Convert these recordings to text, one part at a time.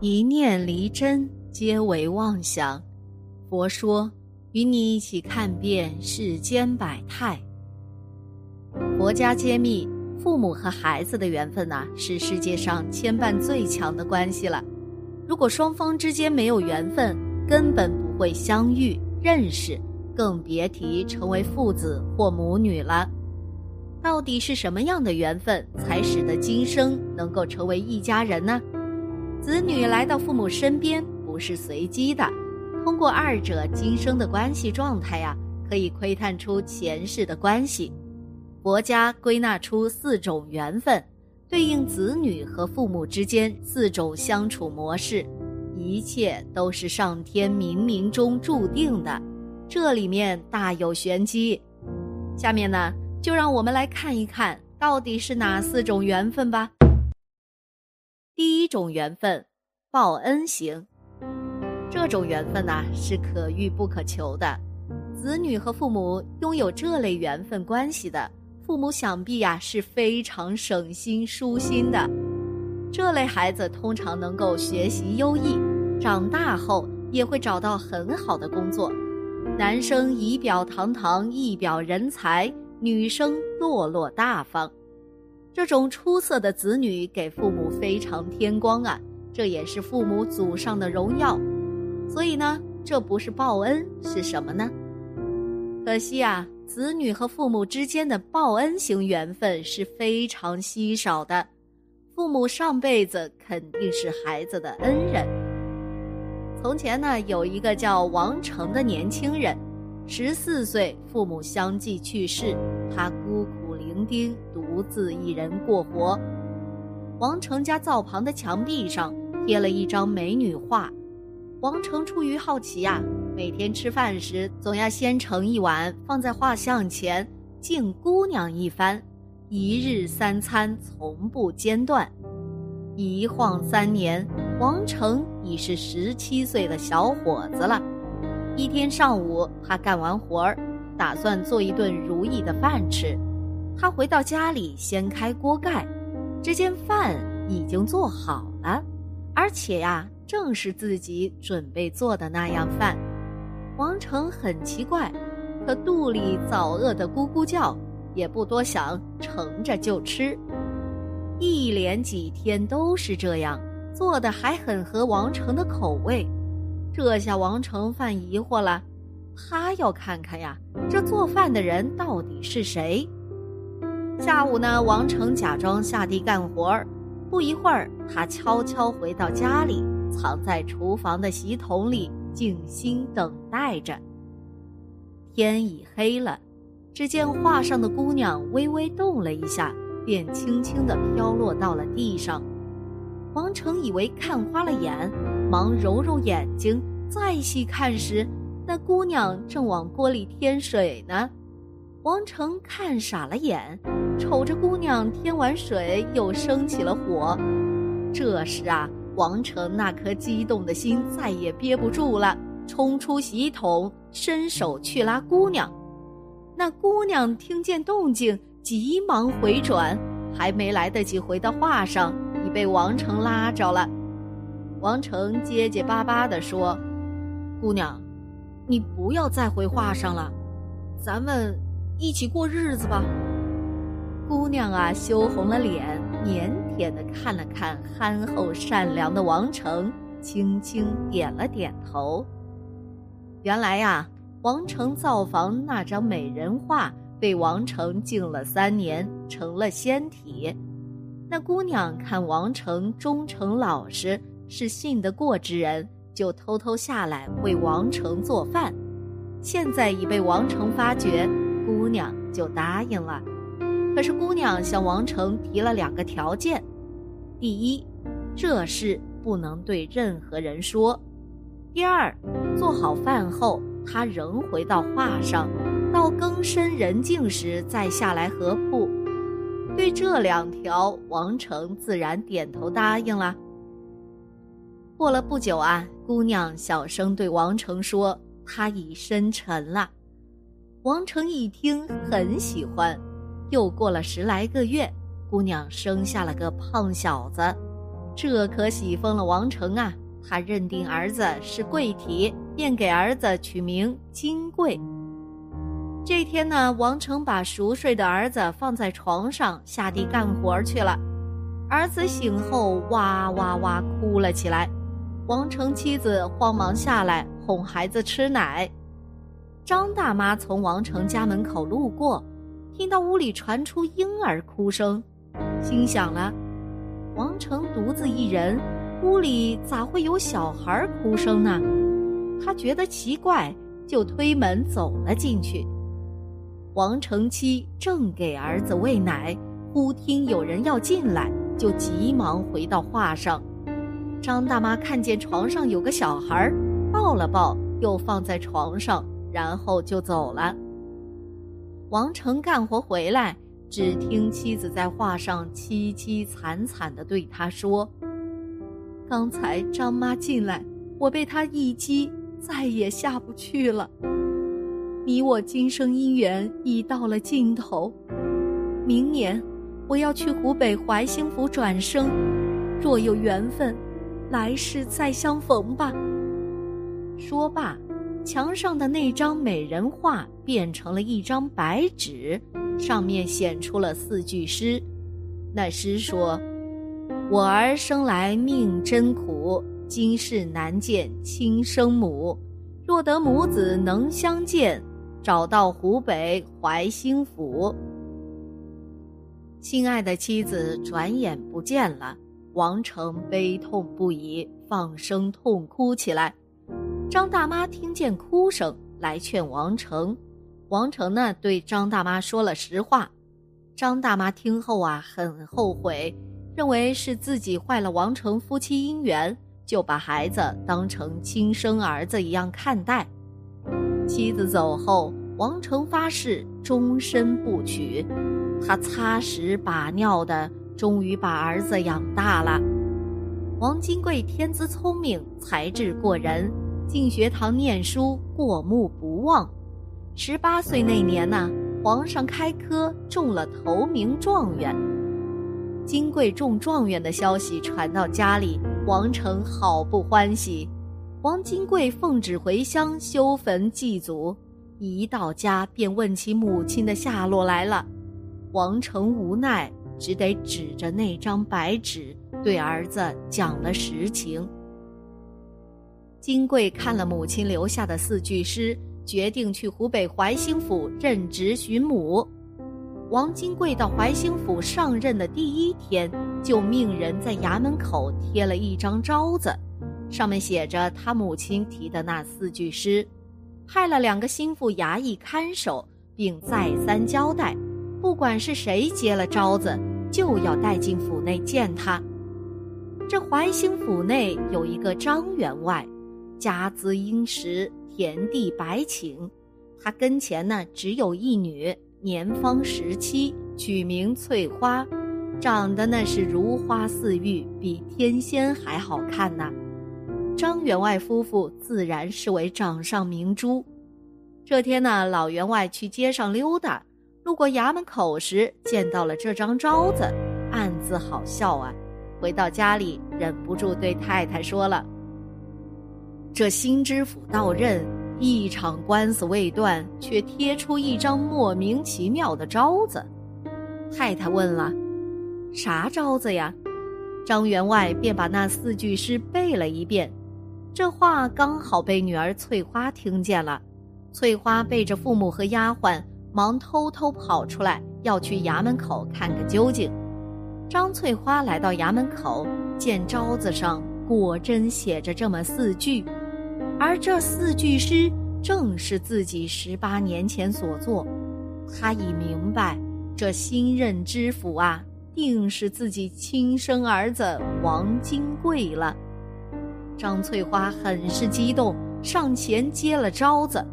一念离真，皆为妄想。佛说，与你一起看遍世间百态。佛家揭秘，父母和孩子的缘分呐，是世界上牵绊最强的关系了。如果双方之间没有缘分，根本不会相遇认识，更别提成为父子或母女了。到底是什么样的缘分，才使得今生能够成为一家人呢？子女来到父母身边不是随机的，通过二者今生的关系状态呀，可以窥探出前世的关系。佛家归纳出四种缘分，对应子女和父母之间四种相处模式，一切都是上天冥冥中注定的，这里面大有玄机。下面呢？就让我们来看一看到底是哪四种缘分吧。种缘分，报恩型。这种缘分呐是可遇不可求的，子女和父母拥有这类缘分关系的，父母想必呀是非常省心舒心的。这类孩子通常能够学习优异，长大后也会找到很好的工作。男生仪表堂堂，一表人才。女生落落大方，这种出色的子女给父母非常添光啊，这也是父母祖上的荣耀。所以呢，这不是报恩是什么呢？可惜啊，子女和父母之间的报恩型缘分是非常稀少的。父母上辈子肯定是孩子的恩人。从前呢，有一个叫王成的年轻人。十四岁，父母相继去世，他孤苦丁，独自一人过活。王成家灶旁的墙壁上贴了一张美女画，王成出于好奇呀，每天吃饭时总要先盛一碗放在画像前，敬姑娘一番，一日三餐从不间断。一晃三年，王成已是十七岁的小伙子了。一天上午，他干完活儿，打算做一顿如意的饭吃。他回到家里，掀开锅盖，只见饭已经做好了，而且呀，正是自己准备做的那样饭。王成很奇怪，可肚里早饿得咕咕叫，也不多想，盛着就吃。一连几天都是这样，做的还很合王成的口味。这下王成犯疑惑了，他要看看呀，这做饭的人到底是谁。下午呢，王成假装下地干活儿，不一会儿，他悄悄回到家里，藏在厨房的洗桶里，静心等待着。天已黑了，只见画上的姑娘微微动了一下，便轻轻地飘落到了地上。王成以为看花了眼。忙揉揉眼睛，再细看时，那姑娘正往锅里添水呢。王成看傻了眼，瞅着姑娘添完水，又升起了火。这时啊，王成那颗激动的心再也憋不住了，冲出洗衣桶，伸手去拉姑娘。那姑娘听见动静，急忙回转，还没来得及回到画上，已被王成拉着了。王成结结巴巴地说：“姑娘，你不要再回画上了，咱们一起过日子吧。”姑娘啊，羞红了脸，腼腆的看了看憨厚善良的王成，轻轻点了点头。原来呀，王成造房那张美人画被王成敬了三年，成了仙体。那姑娘看王成忠诚老实。是信得过之人，就偷偷下来为王成做饭。现在已被王成发觉，姑娘就答应了。可是姑娘向王成提了两个条件：第一，这事不能对任何人说；第二，做好饭后，她仍回到画上，到更深人静时再下来合铺。对这两条，王成自然点头答应了。过了不久啊，姑娘小声对王成说：“她已深沉了。”王成一听很喜欢。又过了十来个月，姑娘生下了个胖小子。这可喜疯了王成啊！他认定儿子是贵体，便给儿子取名金贵。这天呢，王成把熟睡的儿子放在床上，下地干活去了。儿子醒后哇哇哇哭了起来，王成妻子慌忙下来哄孩子吃奶。张大妈从王成家门口路过，听到屋里传出婴儿哭声，心想了：王成独自一人，屋里咋会有小孩哭声呢？他觉得奇怪，就推门走了进去。王成妻正给儿子喂奶，忽听有人要进来。就急忙回到画上，张大妈看见床上有个小孩，抱了抱，又放在床上，然后就走了。王成干活回来，只听妻子在画上凄凄惨惨地对他说：“刚才张妈进来，我被她一击，再也下不去了。你我今生姻缘已到了尽头，明年。”我要去湖北怀兴府转生，若有缘分，来世再相逢吧。说罢，墙上的那张美人画变成了一张白纸，上面显出了四句诗。那诗说：“我儿生来命真苦，今世难见亲生母。若得母子能相见，找到湖北怀兴府。”心爱的妻子转眼不见了，王成悲痛不已，放声痛哭起来。张大妈听见哭声，来劝王成。王成呢，对张大妈说了实话。张大妈听后啊，很后悔，认为是自己坏了王成夫妻姻缘，就把孩子当成亲生儿子一样看待。妻子走后，王成发誓终身不娶。他擦屎把尿的，终于把儿子养大了。王金贵天资聪明，才智过人，进学堂念书，过目不忘。十八岁那年呢，皇上开科中了头名状元。金贵中状元的消息传到家里，王成好不欢喜。王金贵奉旨回乡修坟祭祖，一到家便问起母亲的下落来了。王成无奈，只得指着那张白纸对儿子讲了实情。金贵看了母亲留下的四句诗，决定去湖北怀兴府任职寻母。王金贵到怀兴府上任的第一天，就命人在衙门口贴了一张招子，上面写着他母亲题的那四句诗，派了两个心腹衙役看守，并再三交代。不管是谁接了招子，就要带进府内见他。这怀兴府内有一个张员外，家资殷实，田地百顷。他跟前呢只有一女，年方十七，取名翠花，长得那是如花似玉，比天仙还好看呢。张员外夫妇自然视为掌上明珠。这天呢，老员外去街上溜达。路过衙门口时，见到了这张招子，暗自好笑啊。回到家里，忍不住对太太说了：“这新知府到任，一场官司未断，却贴出一张莫名其妙的招子。”太太问了：“啥招子呀？”张员外便把那四句诗背了一遍。这话刚好被女儿翠花听见了。翠花背着父母和丫鬟。忙偷偷跑出来，要去衙门口看个究竟。张翠花来到衙门口，见招子上果真写着这么四句，而这四句诗正是自己十八年前所作。他已明白，这新任知府啊，定是自己亲生儿子王金贵了。张翠花很是激动，上前接了招子。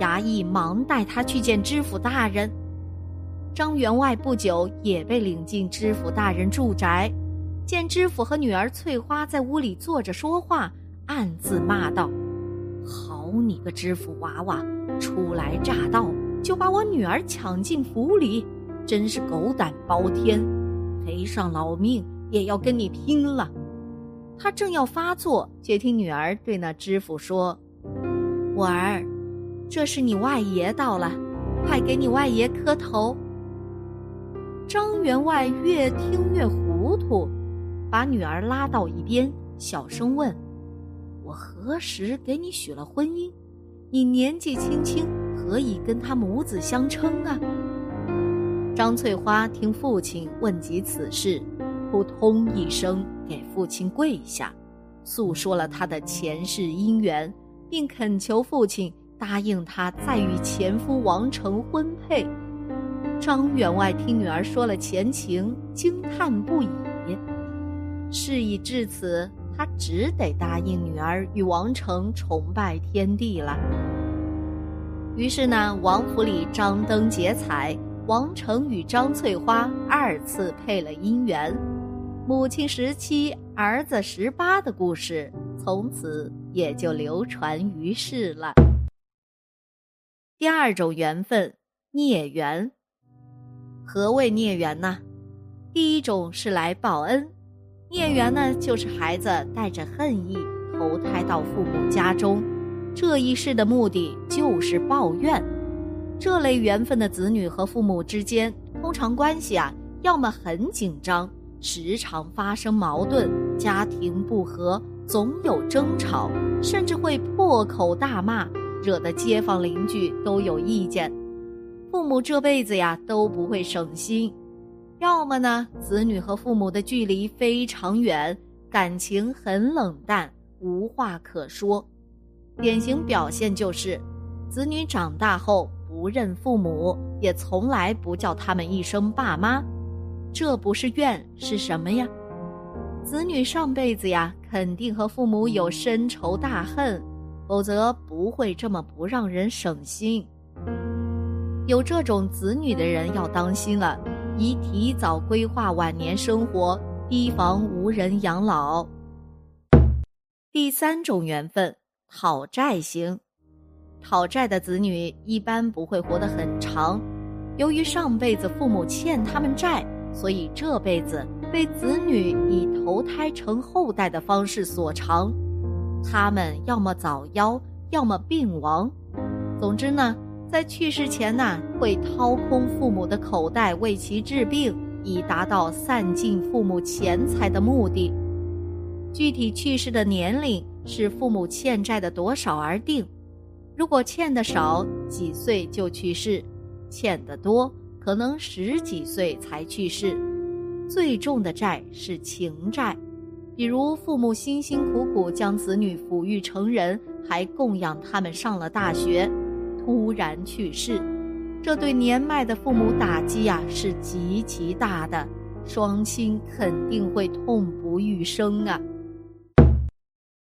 衙役忙带他去见知府大人。张员外不久也被领进知府大人住宅，见知府和女儿翠花在屋里坐着说话，暗自骂道：“好你个知府娃娃，初来乍到就把我女儿抢进府里，真是狗胆包天！赔上老命也要跟你拼了！”他正要发作，却听女儿对那知府说：“我儿，这是你外爷到了，快给你外爷磕头。”张员外越听越糊涂，把女儿拉到一边，小声问：“我何时给你许了婚姻？你年纪轻轻，何以跟他母子相称啊？”张翠花听父亲问及此事，扑通一声给父亲跪下，诉说了他的前世姻缘，并恳求父亲答应他再与前夫王成婚配。张员外听女儿说了前情，惊叹不已。事已至此，他只得答应女儿与王成崇拜天地了。于是呢，王府里张灯结彩。王成与张翠花二次配了姻缘，母亲十七，儿子十八的故事从此也就流传于世了。第二种缘分，孽缘。何谓孽缘呢？第一种是来报恩，孽缘呢就是孩子带着恨意投胎到父母家中，这一世的目的就是报怨。这类缘分的子女和父母之间，通常关系啊，要么很紧张，时常发生矛盾，家庭不和，总有争吵，甚至会破口大骂，惹得街坊邻居都有意见。父母这辈子呀都不会省心；要么呢，子女和父母的距离非常远，感情很冷淡，无话可说。典型表现就是，子女长大后。不认父母，也从来不叫他们一声爸妈，这不是怨是什么呀？子女上辈子呀，肯定和父母有深仇大恨，否则不会这么不让人省心。有这种子女的人要当心了，宜提早规划晚年生活，提防无人养老。第三种缘分，讨债型。讨债的子女一般不会活得很长，由于上辈子父母欠他们债，所以这辈子被子女以投胎成后代的方式所偿。他们要么早夭，要么病亡。总之呢，在去世前呢，会掏空父母的口袋为其治病，以达到散尽父母钱财的目的。具体去世的年龄是父母欠债的多少而定。如果欠的少，几岁就去世；欠的多，可能十几岁才去世。最重的债是情债，比如父母辛辛苦苦将子女抚育成人，还供养他们上了大学，突然去世，这对年迈的父母打击呀是极其大的，双亲肯定会痛不欲生啊。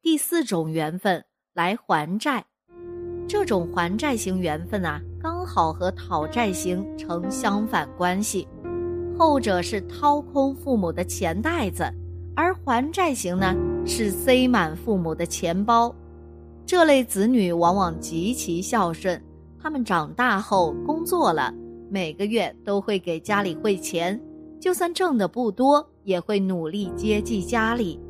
第四种缘分来还债。这种还债型缘分啊，刚好和讨债型成相反关系，后者是掏空父母的钱袋子，而还债型呢是塞满父母的钱包。这类子女往往极其孝顺，他们长大后工作了，每个月都会给家里汇钱，就算挣的不多，也会努力接济家里。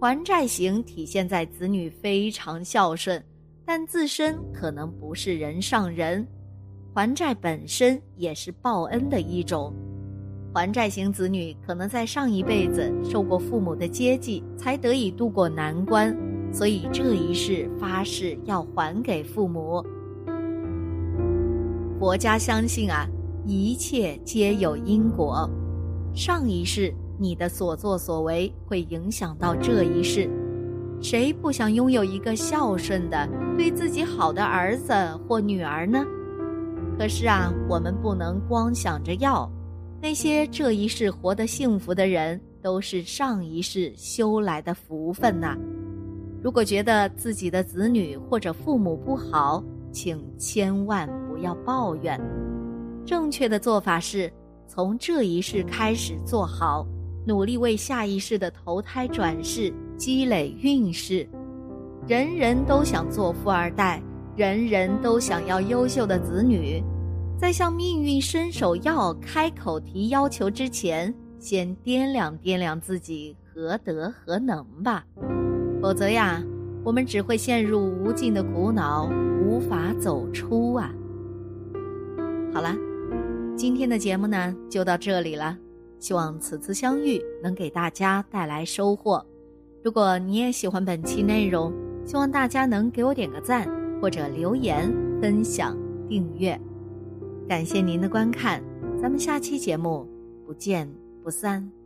还债型体现在子女非常孝顺。但自身可能不是人上人，还债本身也是报恩的一种。还债型子女可能在上一辈子受过父母的接济，才得以度过难关，所以这一世发誓要还给父母。佛家相信啊，一切皆有因果，上一世你的所作所为会影响到这一世。谁不想拥有一个孝顺的、对自己好的儿子或女儿呢？可是啊，我们不能光想着要。那些这一世活得幸福的人，都是上一世修来的福分呐。如果觉得自己的子女或者父母不好，请千万不要抱怨。正确的做法是，从这一世开始做好。努力为下一世的投胎转世积累运势，人人都想做富二代，人人都想要优秀的子女。在向命运伸手要、开口提要求之前，先掂量掂量自己何德何能吧。否则呀，我们只会陷入无尽的苦恼，无法走出啊。好了，今天的节目呢就到这里了。希望此次相遇能给大家带来收获。如果你也喜欢本期内容，希望大家能给我点个赞，或者留言、分享、订阅。感谢您的观看，咱们下期节目不见不散。